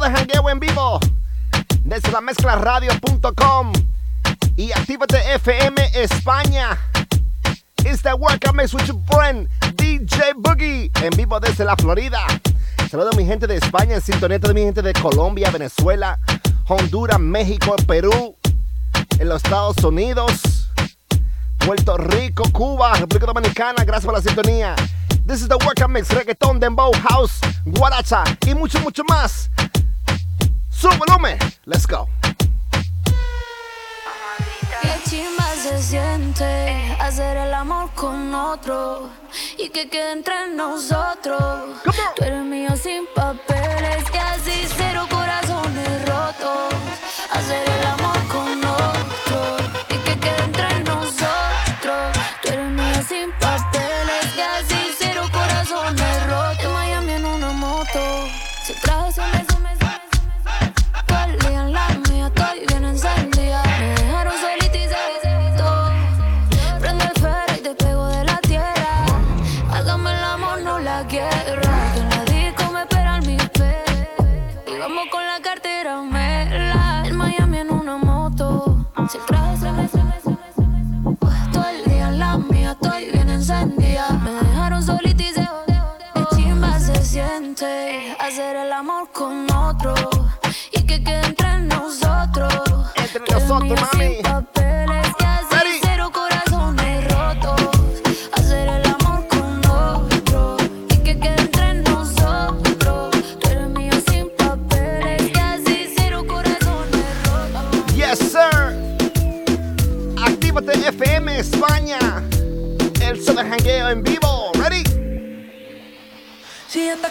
de jangueo en vivo desde la mezclaradio.com y Actívate FM España. It's the work I with your friend DJ Boogie en vivo desde la Florida. Saludo a mi gente de España, en sintonía de mi gente de Colombia, Venezuela, Honduras, México, Perú, en los Estados Unidos, Puerto Rico, Cuba, República Dominicana. Gracias por la sintonía. This is the work I mix, reggaeton, dembow, house, guaracha y mucho, mucho más. Su volumen. Let's go. Qué chimba se siente hacer el amor con otro y que quede entre nosotros. Tú eres mío sin papeles, casi cero corazones rotos. Hacer el amor hacer el amor con otro y que quede entre nosotros. Entre nosotros, mami.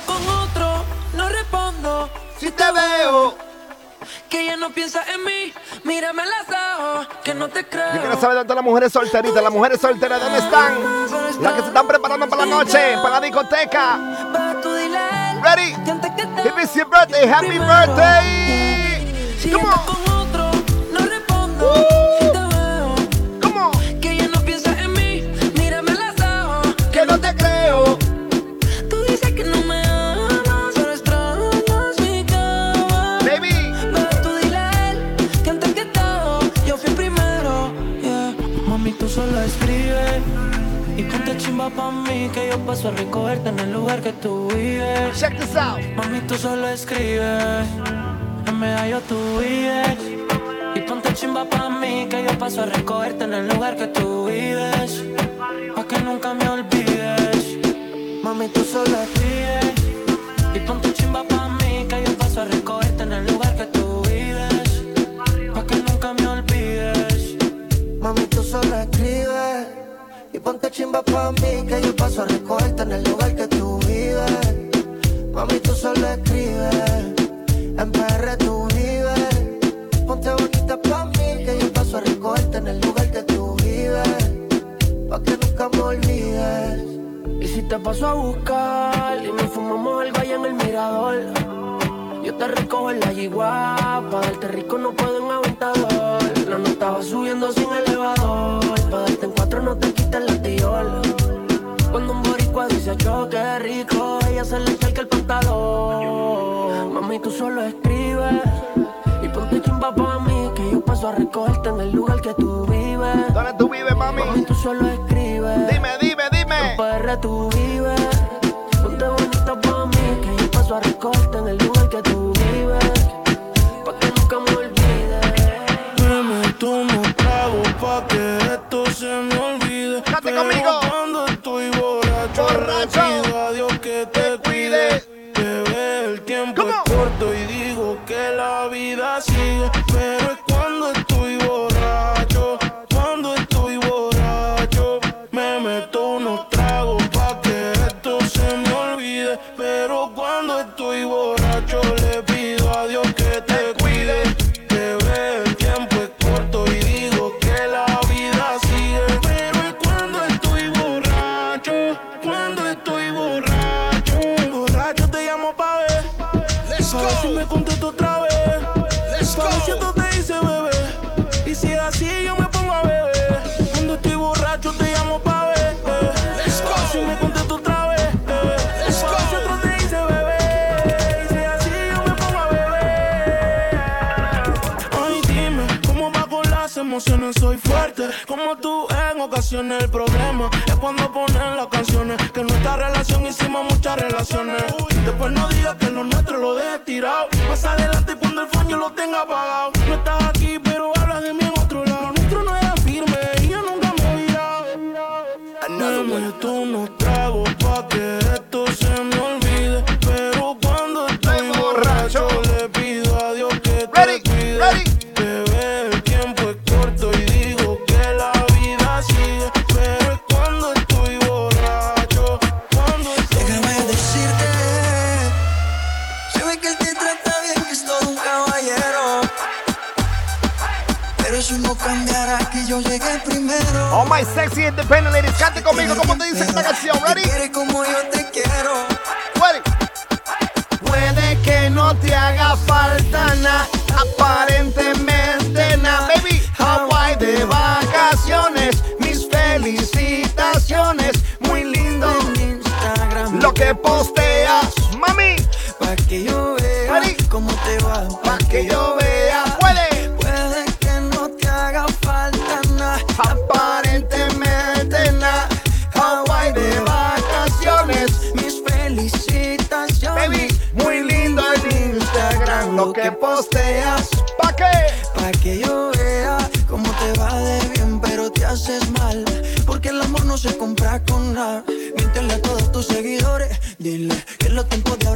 Con otro, no respondo. Si te veo. Que ella no piensa en mí. Mírame a los ojos, que no te creo. Yo quiero saber dónde las mujeres solteritas. Las mujeres solteras, ¿dónde están? Las que se están preparando para la noche, para la discoteca. Ready? If it's your birthday, happy birthday. Come on. Chimba pa' mí que yo paso a recogerte en el lugar que tú vives. Check this out. Mami, tú solo escribes, en medallo tú vives. Y ponte chimba pa' mí que yo paso a recogerte en el lugar que tú vives. Pa' que nunca me olvides. Mami, tú solo escribes. Ponte chimba pa' mí que yo paso a recogerte en el lugar que tú vives. Mami, tú solo escribes, en PR tú vives. Ponte bonita pa' mí que yo paso a recogerte en el lugar que tú vives. Pa' que nunca me olvides. Y si te paso a buscar y nos fumamos algo allá en el mirador. Yo te recojo en la yigua, pa' darte rico no puedo en aventador. La no estaba subiendo sin elevador, pa' darte en cuatro no te quites la tiola. Cuando un boricua dice yo qué rico, ella se le echa el pantalón. Mami, tú solo escribes y ponte chimba pa' mí, que yo paso a recogerte en el lugar que tú vives. ¿Dónde tú vives, mami? Mami, tú solo escribes. Dime, dime, dime. En PR tú vives. Ponte bonita pa' mí, que yo paso a recogerte emociones soy fuerte. Como tú en ocasiones el problema es cuando ponen las canciones. Que en nuestra relación hicimos muchas relaciones. Después no digas que lo nuestro lo deje tirado. Más adelante cuando el fondo lo tenga apagado. No estás aquí, pero hablas de mí en otro lado. Nuestro no era firme y yo nunca me he virado. Dame tú unos tragos pa' que esto se me All my sexy independent ladies, cante conmigo como te dice esta canción. Ready? quiere como yo te quiero. Ready? Puede que no te haga falta nada, aparentemente nada, baby. Hawaii de vacaciones, mis felicitaciones, muy lindo En Instagram, lo que posteas,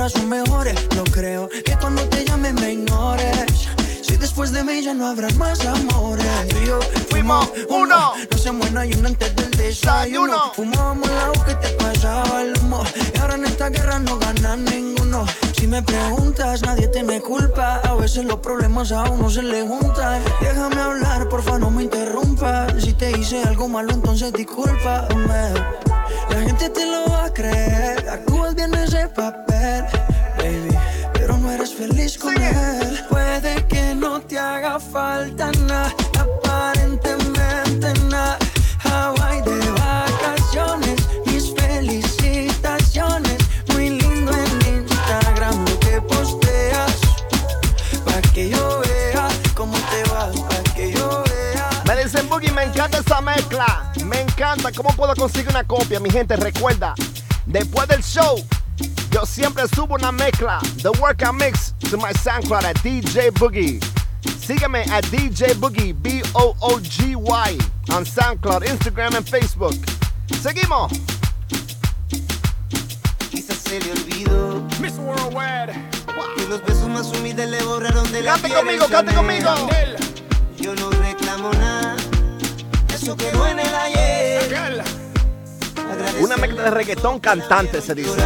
ahora son mejores. No creo que cuando te llame me ignores. Si después de mí ya no habrá más amores. Tú y yo Fuimos uno. No se muera y uno antes del desayuno. Fumábamos la que te pasaba el humo. Y ahora en esta guerra no gana ninguno. Si me preguntas, nadie te me culpa. A veces los problemas a uno se le juntan. Déjame hablar, porfa, no me interrumpas. Si te hice algo malo, entonces discúlpame. La gente te lo va a creer. Actúas bien ese papel, baby. Pero no eres feliz con él. Puede que no te haga falta nada, aparentemente nada. Hawaii de vacaciones, mis felicitaciones. Muy lindo en Instagram lo que posteas. Pa' que yo vea cómo te va, pa' que yo vea. Me dicen Boogie, me encanta esa mezcla. Me encanta. ¿Cómo puedo conseguir una copia? Mi gente, recuerda. Después del show, yo siempre subo una mezcla. The Workout Mix to my SoundCloud at DJ Boogie. Sígueme at DJ Boogie, B-O-O-G-Y, on SoundCloud, Instagram and Facebook. Seguimos. Quizás se le olvidó Miss Worldwide. que los besos más humildes le borraron de la Cante conmigo, cante conmigo. Yo no reclamo nada, eso quedó en el ayer. aquel, Una mezcla de reggaetón cantante, se dice.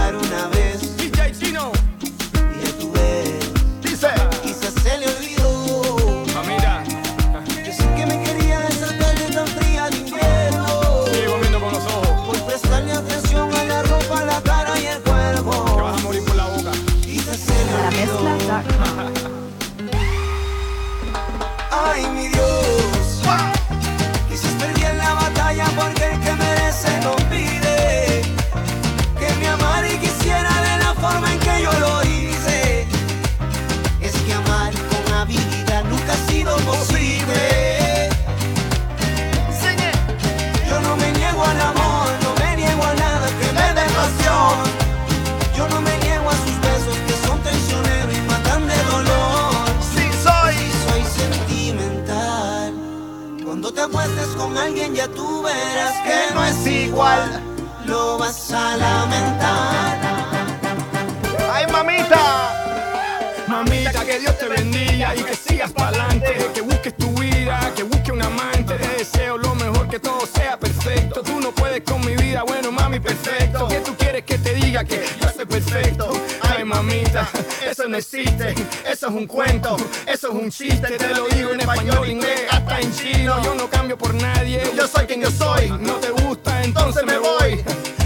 Igual. Lo vas a lamentar. No existe. Eso es un cuento, eso es un chiste. Te lo digo en español, inglés, hasta en chino. Yo no cambio por nadie, yo soy quien yo soy. No te gusta, entonces me voy.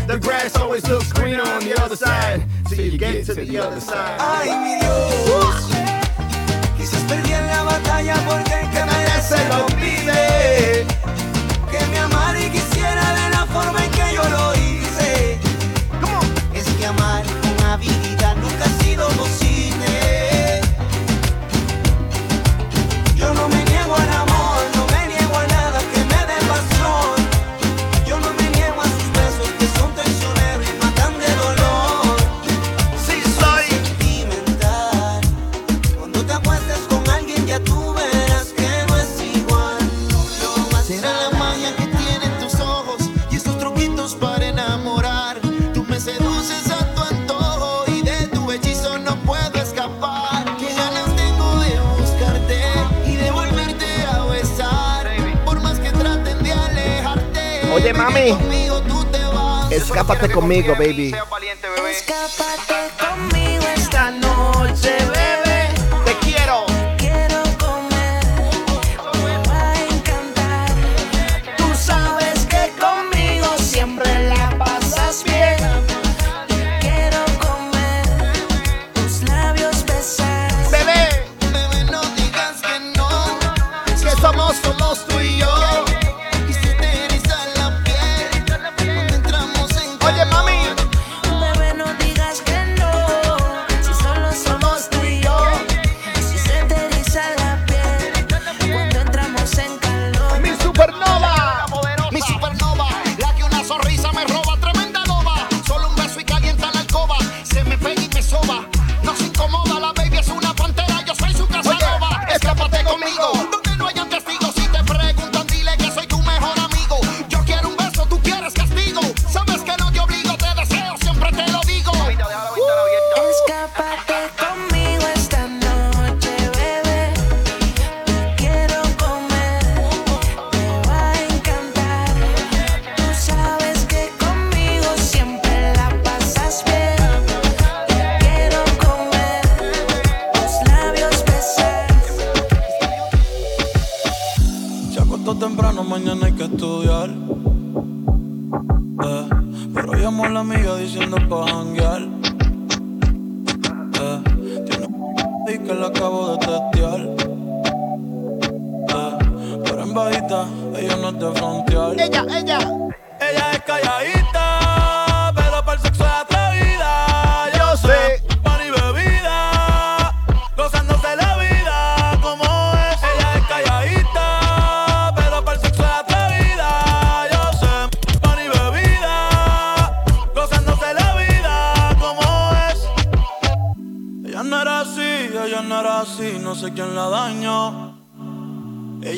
The grass always looks greener on the other side. Till you get to the other side. Ay, mi Dios. Quizás perdí en la batalla porque el que merece lo pide. Que me amara y quisiera de la forma en que yo lo hice. Es que amar con habilidad nunca Escápate conmigo, baby. mañana hay que estudiar. Eh. Pero llamo a la amiga diciendo pa' janguear. Eh. Tiene un y que la acabo de testear. Eh. Pero en bajita, ella no es de frontear. Ella, ella. Ella es calladita.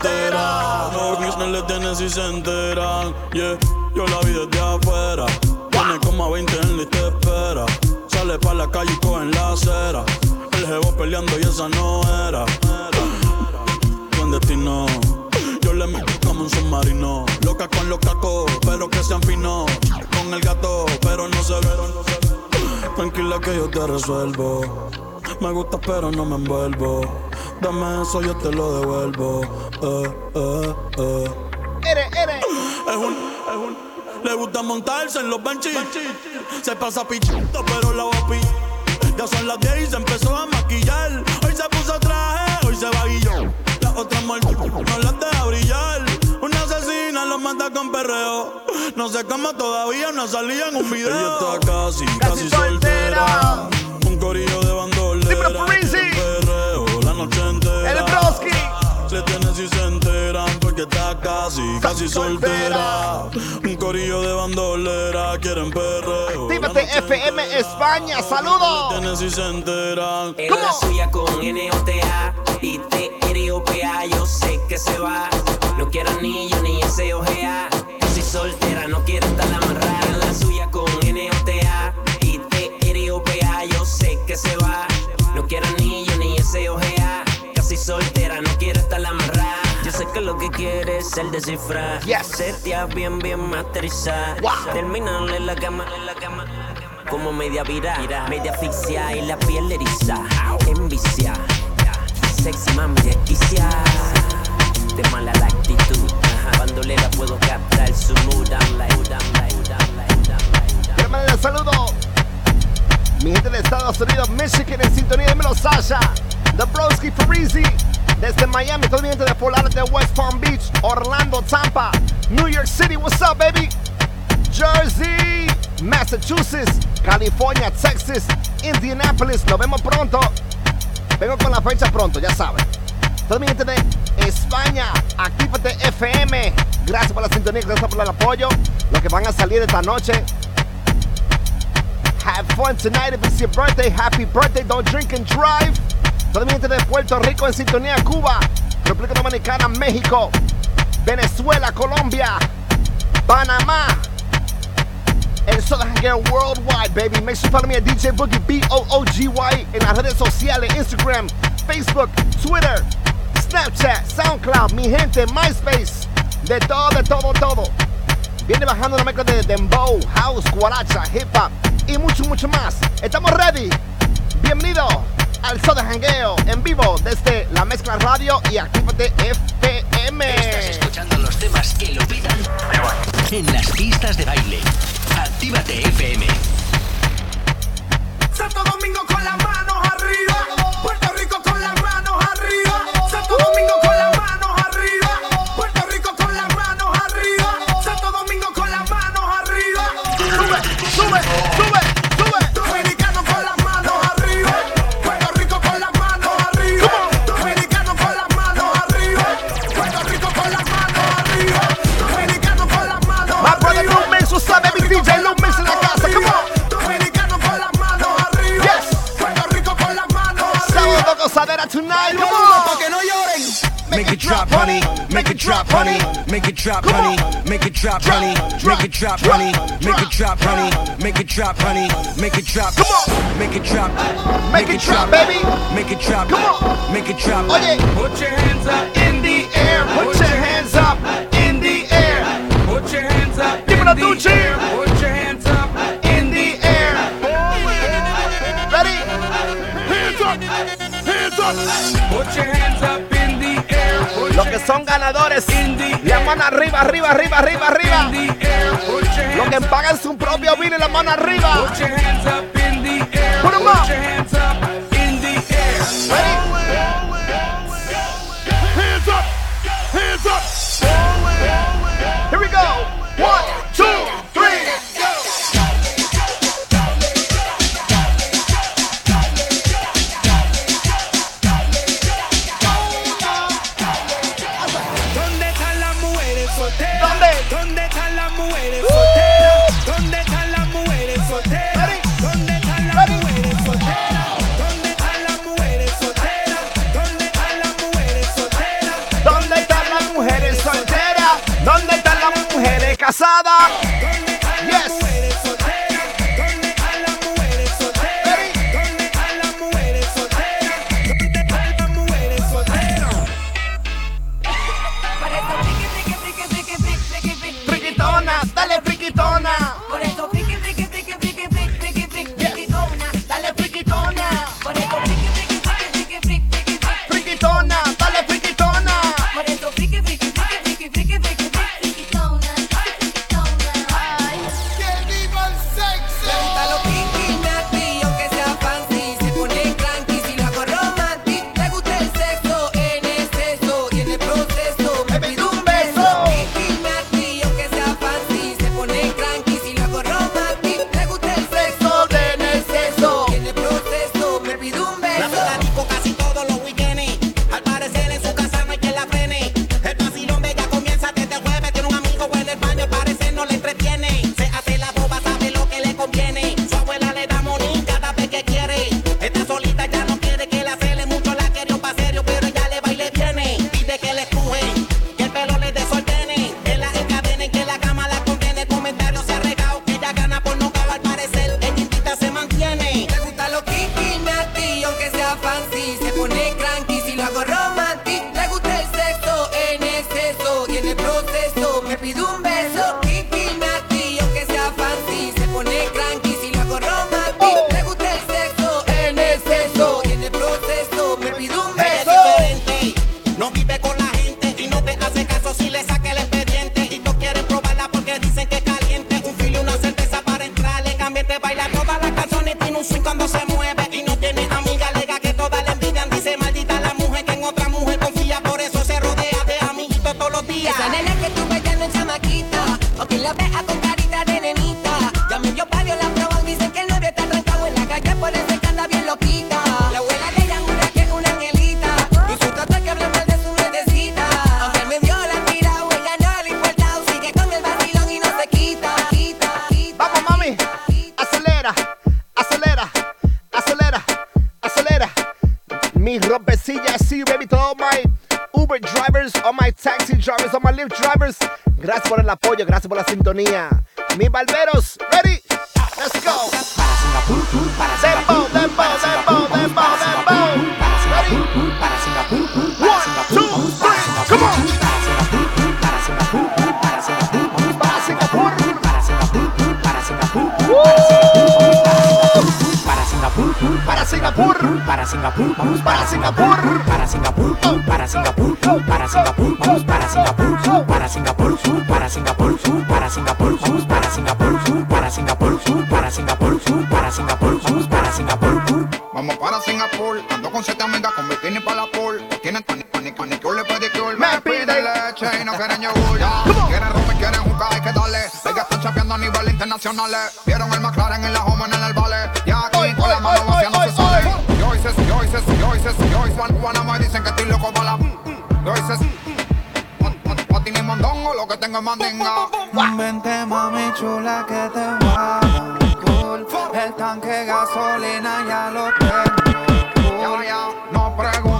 entera. Los no le tienen si se enteran. Yeah, yo la vi desde afuera. Tiene como a 20 en la espera. Sale pa' la calle y coge en la acera. El jevo peleando y esa no era. Buen destino. Yo le meto como un submarino. Loca con los cacos, pero que sean finos. Con el gato, pero no se ve. Tranquila que yo te resuelvo. Me gusta, pero no me envuelvo. Dame eso, yo te lo devuelvo. Eh, eh, eh. Ere, ere. Es un, es un. Le gusta montarse en los benches. Se pasa pichito, pero la va a pillar. Ya son las 10 y se empezó a maquillar. Hoy se puso traje, hoy se va guillón. La otra muerte no las deja brillar. Una asesina lo mata con perreo. No sé cómo todavía no salía en un video. Ella está casi, casi, soltera. Un corillo de bandolera. Noche entera. El Broski. Se tienen si se enteran porque está casi, casi soltera. Un corillo de bandolera, quieren perreo. Actívate FM entera. España, Se saludos. tienen si se enteran. En ¿Cómo? la suya con NOTA y TROPA, yo sé que se va. No quiero anillo el descifrar. Yes. Setea bien, bien masterizar. Wow. Terminarle la cama, en la cama. Como media vira, media asfixia y la piel eriza. Envicia, sexy mami desquicia. De mala la actitud, cuando le la puedo captar su mood. I'm like, I'm like, I'm like, I'm like. Quiero mandar un saludo. Mi gente de Estados Unidos, Michigan, en sintonía. Dímelo, Sasha. The Broski Parisi. Desde Miami, todo mi gente de Fort Lauderdale, West Palm Beach, Orlando, Tampa, New York City. What's up, baby? Jersey, Massachusetts, California, Texas, Indianapolis. Nos vemos pronto. Vengo con la fecha pronto, ya saben. Toda mi gente de España, Actívate FM. Gracias por la sintonía, gracias por el apoyo. Los que van a salir esta noche. Have fun tonight if it's your birthday. Happy birthday, don't drink and drive. Gente de Puerto Rico en sintonía, Cuba, República Dominicana, México, Venezuela, Colombia, Panamá. El Southern Worldwide, baby. Make sure you follow me at DJ Boogie, B-O-O-G-Y, en las redes sociales, Instagram, Facebook, Twitter, Snapchat, SoundCloud, mi gente, MySpace. De todo, de todo, todo. Viene bajando una mezcla de dembow, house, guaracha, hip hop y mucho, mucho más. ¿Estamos ready? Bienvenido al Soda Hangueo en vivo desde la Mezcla Radio y Actívate FM. Estás escuchando los temas que lo pidan en las pistas de drop, honey. Make it drop, honey. Make it drop, honey. Make it drop. Come on. Make it drop. Make it drop, baby. Make it drop. Come on. Make it drop. Oh, Oye, Put your hands up in the air. put your hands up in the air. Put your hands up Dímelo, in the Tucci. air. Put your hands up in the air. Ready? Hands up. Hands up. Put your hands up in the air. Los que son ganadores, in the la mano arriba, arriba, arriba, arriba, arriba. Los que pagan su propio bill la mano arriba. solteras? ¿Dónde? ¿Dónde están las mujeres ¡Uh! solteras? ¿Dónde están las mujeres solteras? ¿Dónde están las mujeres solteras? ¿Dónde están las mujeres solteras? ¿Dónde están las mujeres solteras? ¿Dónde están las mujeres solteras? ¿Dónde están las mujeres casadas? Me pide leche y no quieren yogur. Quieren romper, quieren jugar, hay que darle. Hay que chapeando a nivel internacional. Vieron el McLaren en la Homan en el ballet. Ya aquí con la mano vacía se sale. Yo hice, yo hice, dicen que estoy loco para la. Lo que tengo es mandinga. Vente mami chula que te va. Cool. El tanque gasolina ya lo tengo. No pregunto.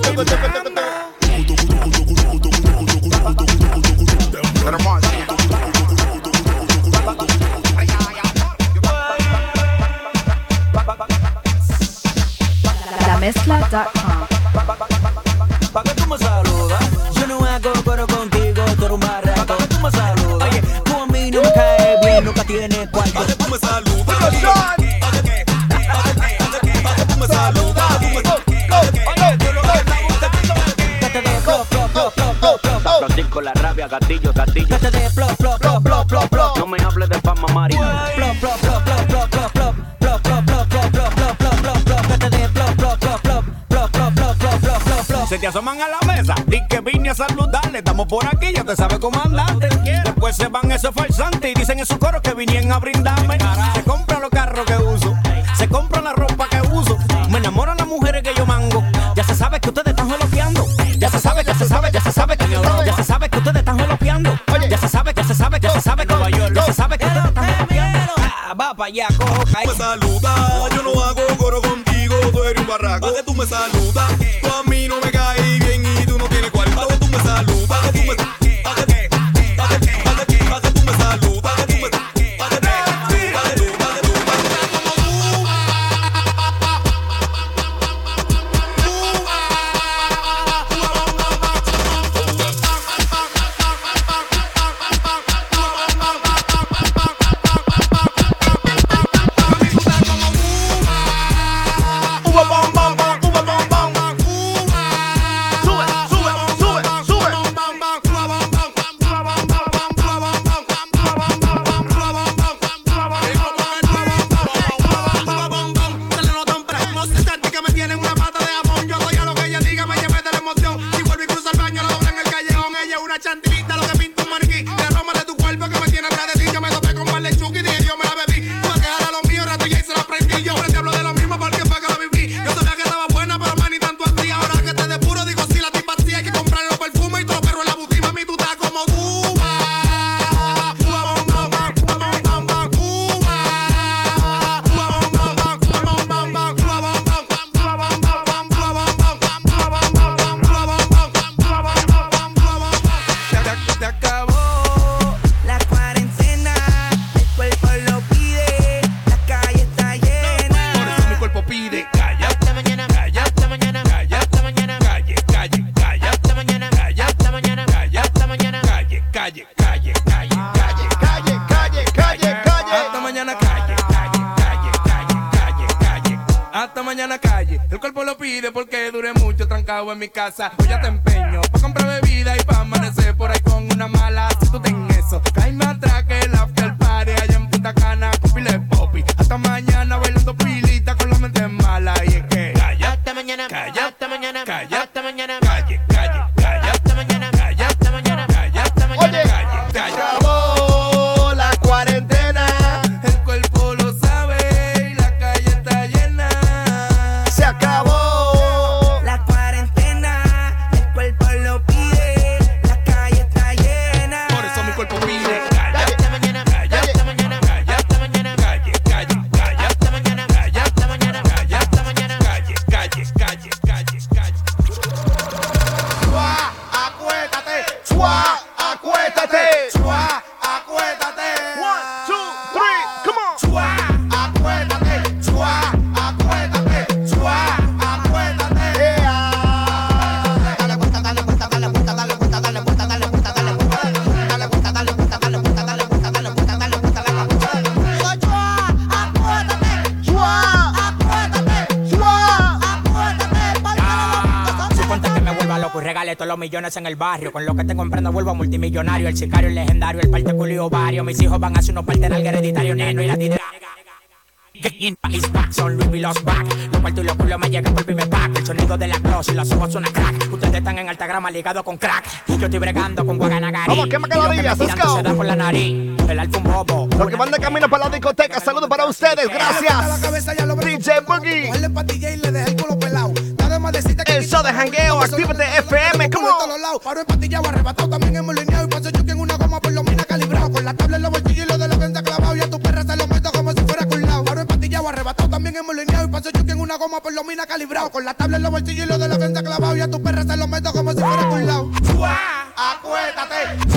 go, go, go, por aquí, ya te sabe comandante. Después se van esos falsantes y dicen en su coro que vinieron a brindar. millones en el barrio. Con lo que te comprendo vuelvo a multimillonario. El sicario, el legendario, el parte culio vario. Mis hijos van a ser unos parte del hereditario, neno y la tira. Is back, son Louis y los back. Los cuartos y los culos me llegan por primer pack. El sonido de la cross y los ojos son crack. Ustedes están en alta grama ligados con crack. Yo estoy bregando con Guaganagari. Vamos, quema calorías, let's go. Se da por la nariz, el álbum bobo. Lo que manda camino para la discoteca, saludos para ustedes, gracias. DJ Boogie jangueo, actívate FM, como todos los lados, paro empatillado, arrebatado, también hemos lineado y paso choque en una goma por lo mina calibrado, con la tabla en los bolsillos y lo de la venta clavado y a tu perra se lo meto como si fuera culado, paro empatillado, arrebatado, también hemos lineado y paso choque en una goma por lo mina calibrado, con la tabla en los bolsillos y lo de la venta clavado y a tu perra se lo meto como si fuera culado. ¡Fua! Acuérdate.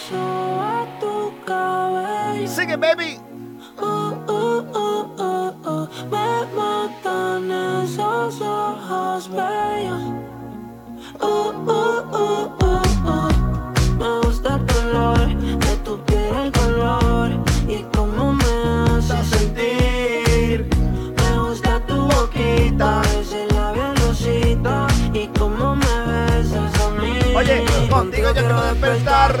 beso a tu cabello. Sing it, baby. Oh, oh, oh, me matan esos ojos bellos. Me gusta el color de tu piel, el color y cómo me hace sentir. Me gusta tu boquita, ese labio rosita y cómo me besas a mí. Oye, contigo yo quiero despertar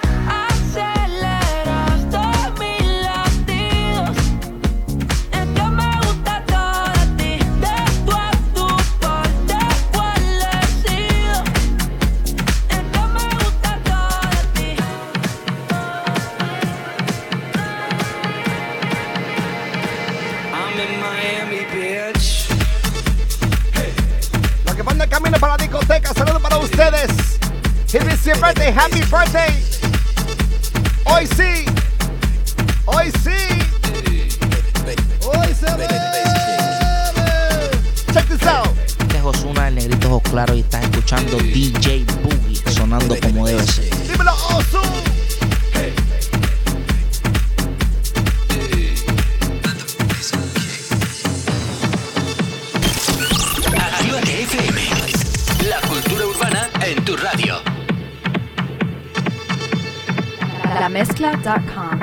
ustedes. It your birthday. Happy birthday. Hoy sí. Hoy sí. Hoy se ve. Check this out. Este es Osuna, el negrito ojos claro y estás escuchando DJ Boogie sonando como debe ser. Dímelo, mezcla.com.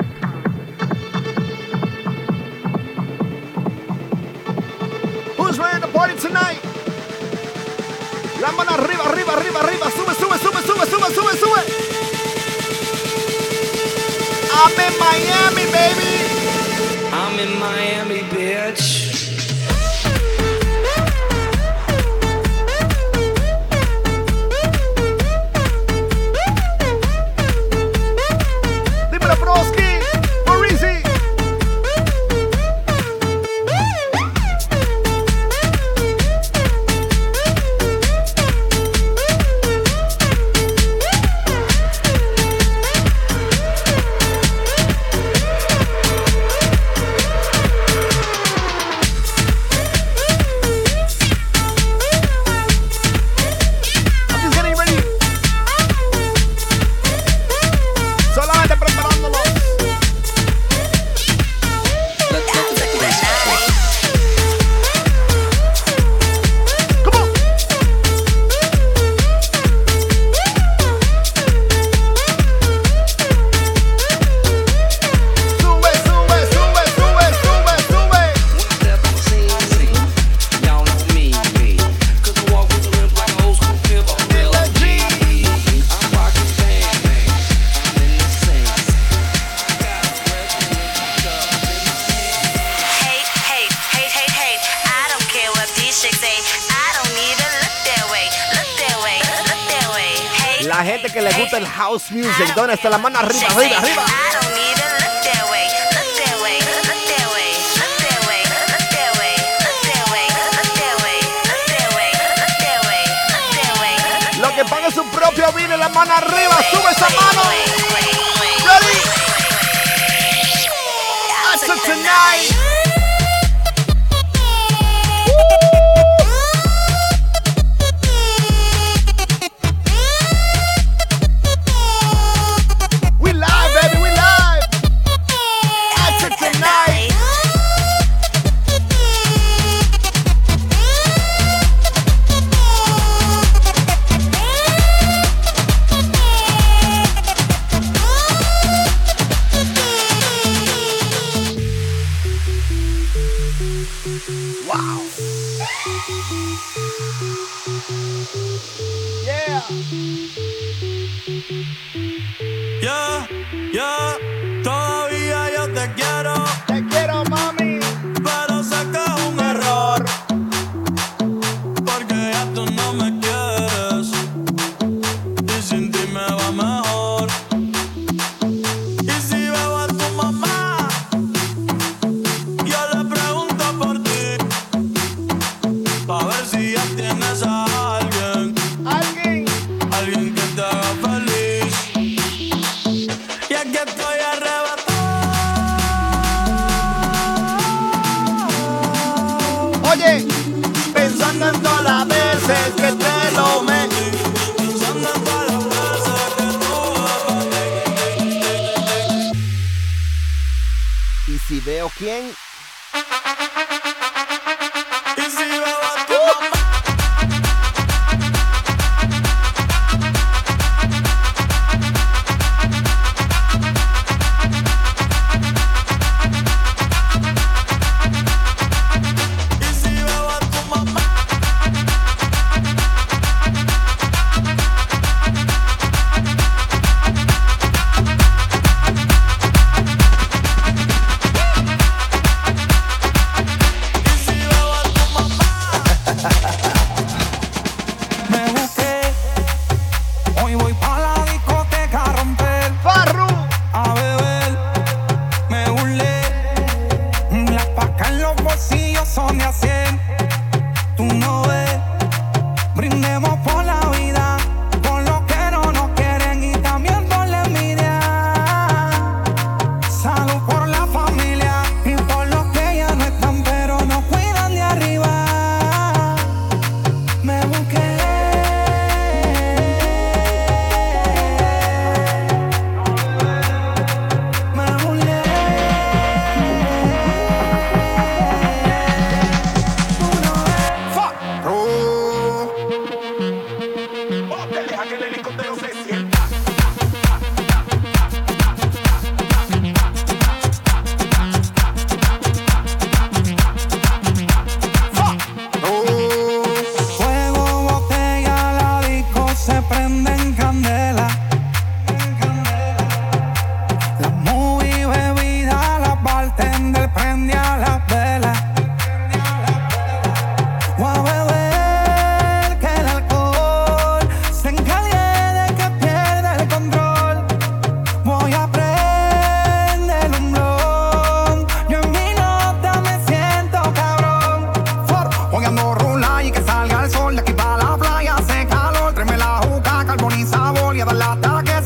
Who's ready to party tonight? La mano arriba, arriba, arriba, arriba. Sube, sube, sube, sube, sube, sube, sube. I'm in Miami, baby.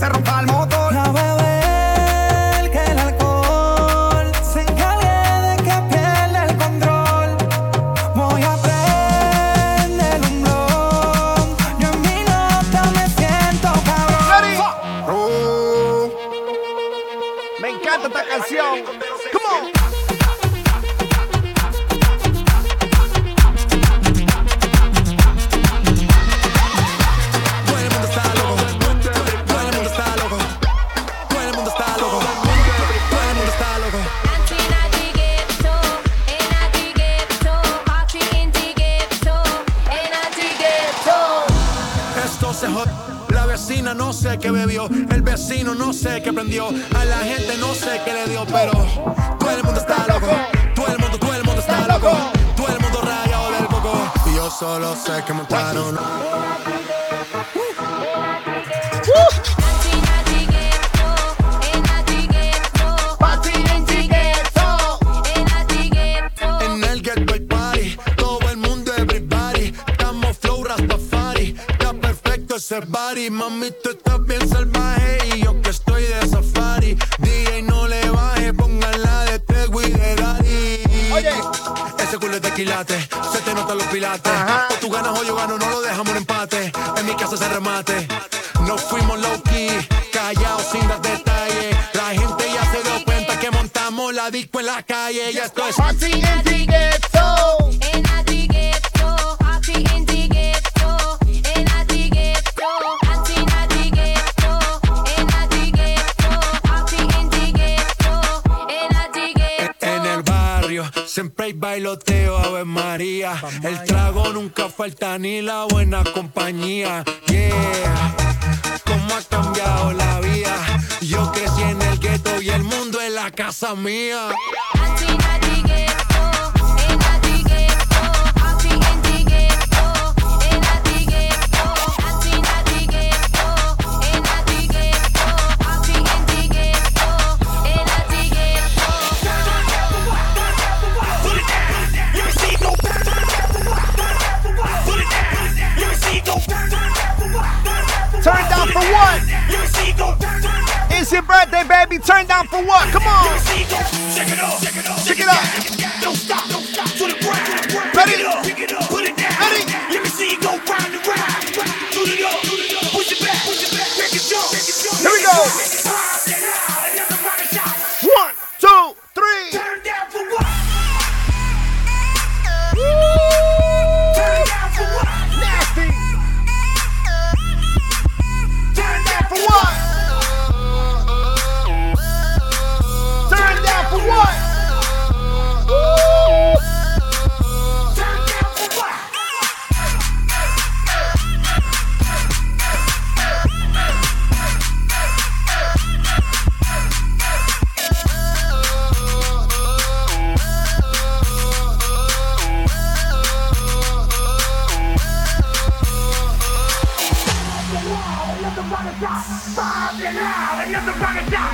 cerro I'm tired on y ella esto es Party in the Ghetto. Siempre hay bailoteo, Ave María. El trago nunca falta ni la buena compañía. Yeah, cómo ha cambiado la vida. Yo crecí en gueto y el mundo es la casa mía. your birthday, baby. Turn down for what? Come on. Check it up. Check it up. Check it up. Don't stop. Don't stop. To the ground. Ready? Pick it up. Put it down. Ready? Let me see you go round and round. round. Shoot it up. Push it back. Push it back. Make it jump. Here we go. Another rocket shot, five and out, another rocket shot.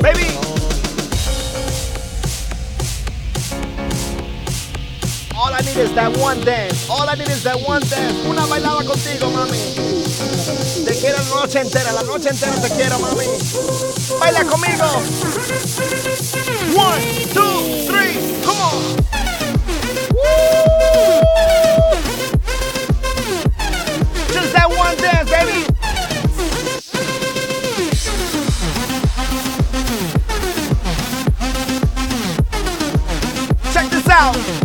Baby. All I need is that one dance. All I need is that one dance. Una bailada contigo, mami. Te quiero la noche entera, la noche entera te quiero, mami. Baila conmigo. One, two, three, come on. Woo! Just that one dance, baby. out.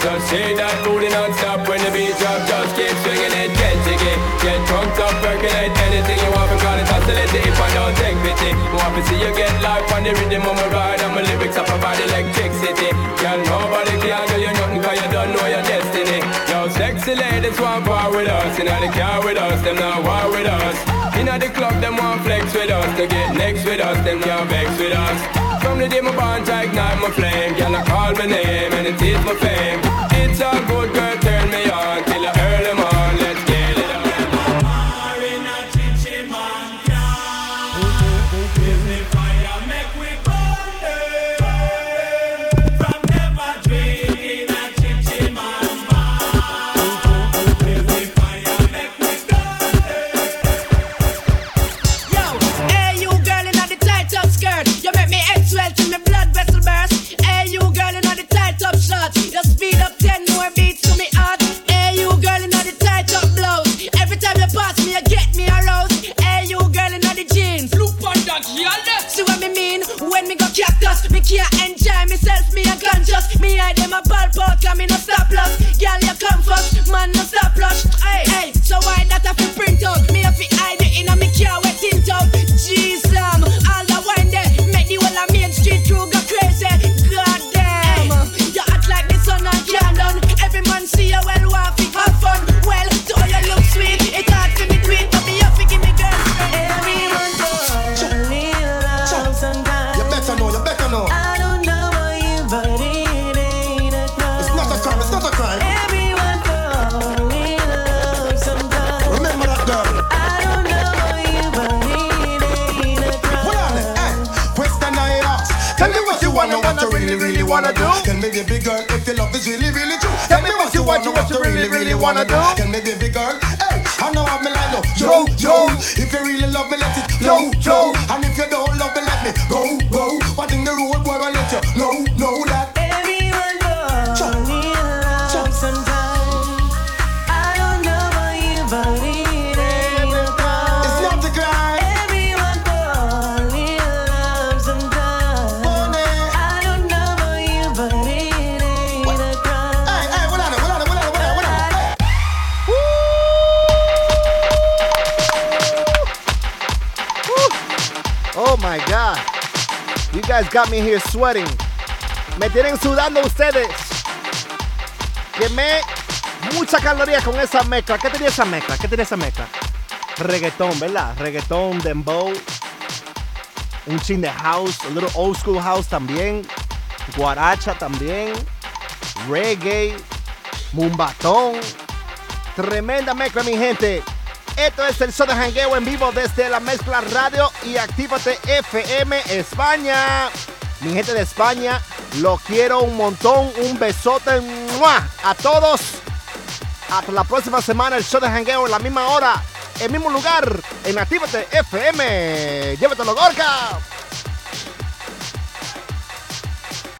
Just say that booty non-stop when the beat drop. Just keep swinging it, get jiggy. Get drunk, up, percolate anything you want because it's hostility. If I don't take pity, want to see you get life on the rhythm of my ride. And my lyrics up about electricity. Girl, nobody can do you nothing because you don't know your destiny. Yo, sexy ladies want part with us. You know they care with us, them not war with us. Inna the club, them want flex with us To get next with us, them can't vex with us. From the day my bond, I ignite my flame Girl, I call my name and it is my fame. It's a good girl, turn me on Till I really, really wanna do. Tell me, baby girl, if your love is really, really true. Tell me what you wanna, what you really, really wanna do. Tell me, baby girl, hey, I know I'm like no, yo, yo. If you really love me, let it flow, flow. And if you don't love me, let me go, go. But in the road, boy, I let you know, guys got me here sweating. Me tienen sudando ustedes. Quemé mucha caloría con esa mezcla. ¿Qué tenía esa mezcla? ¿Qué tenía esa mezcla? Reggaetón, ¿verdad? Reggaetón, dembow. Un chin de house, a little old school house también. Guaracha también. Reggae. Mumbatón. Tremenda mezcla, mi gente. Esto es el show de jangueo en vivo desde la Mezcla Radio y Actívate FM España. Mi gente de España, lo quiero un montón. Un besote a todos. Hasta la próxima semana, el show de jangueo en la misma hora, el mismo lugar, en Actívate FM. Llévatelo, Gorka.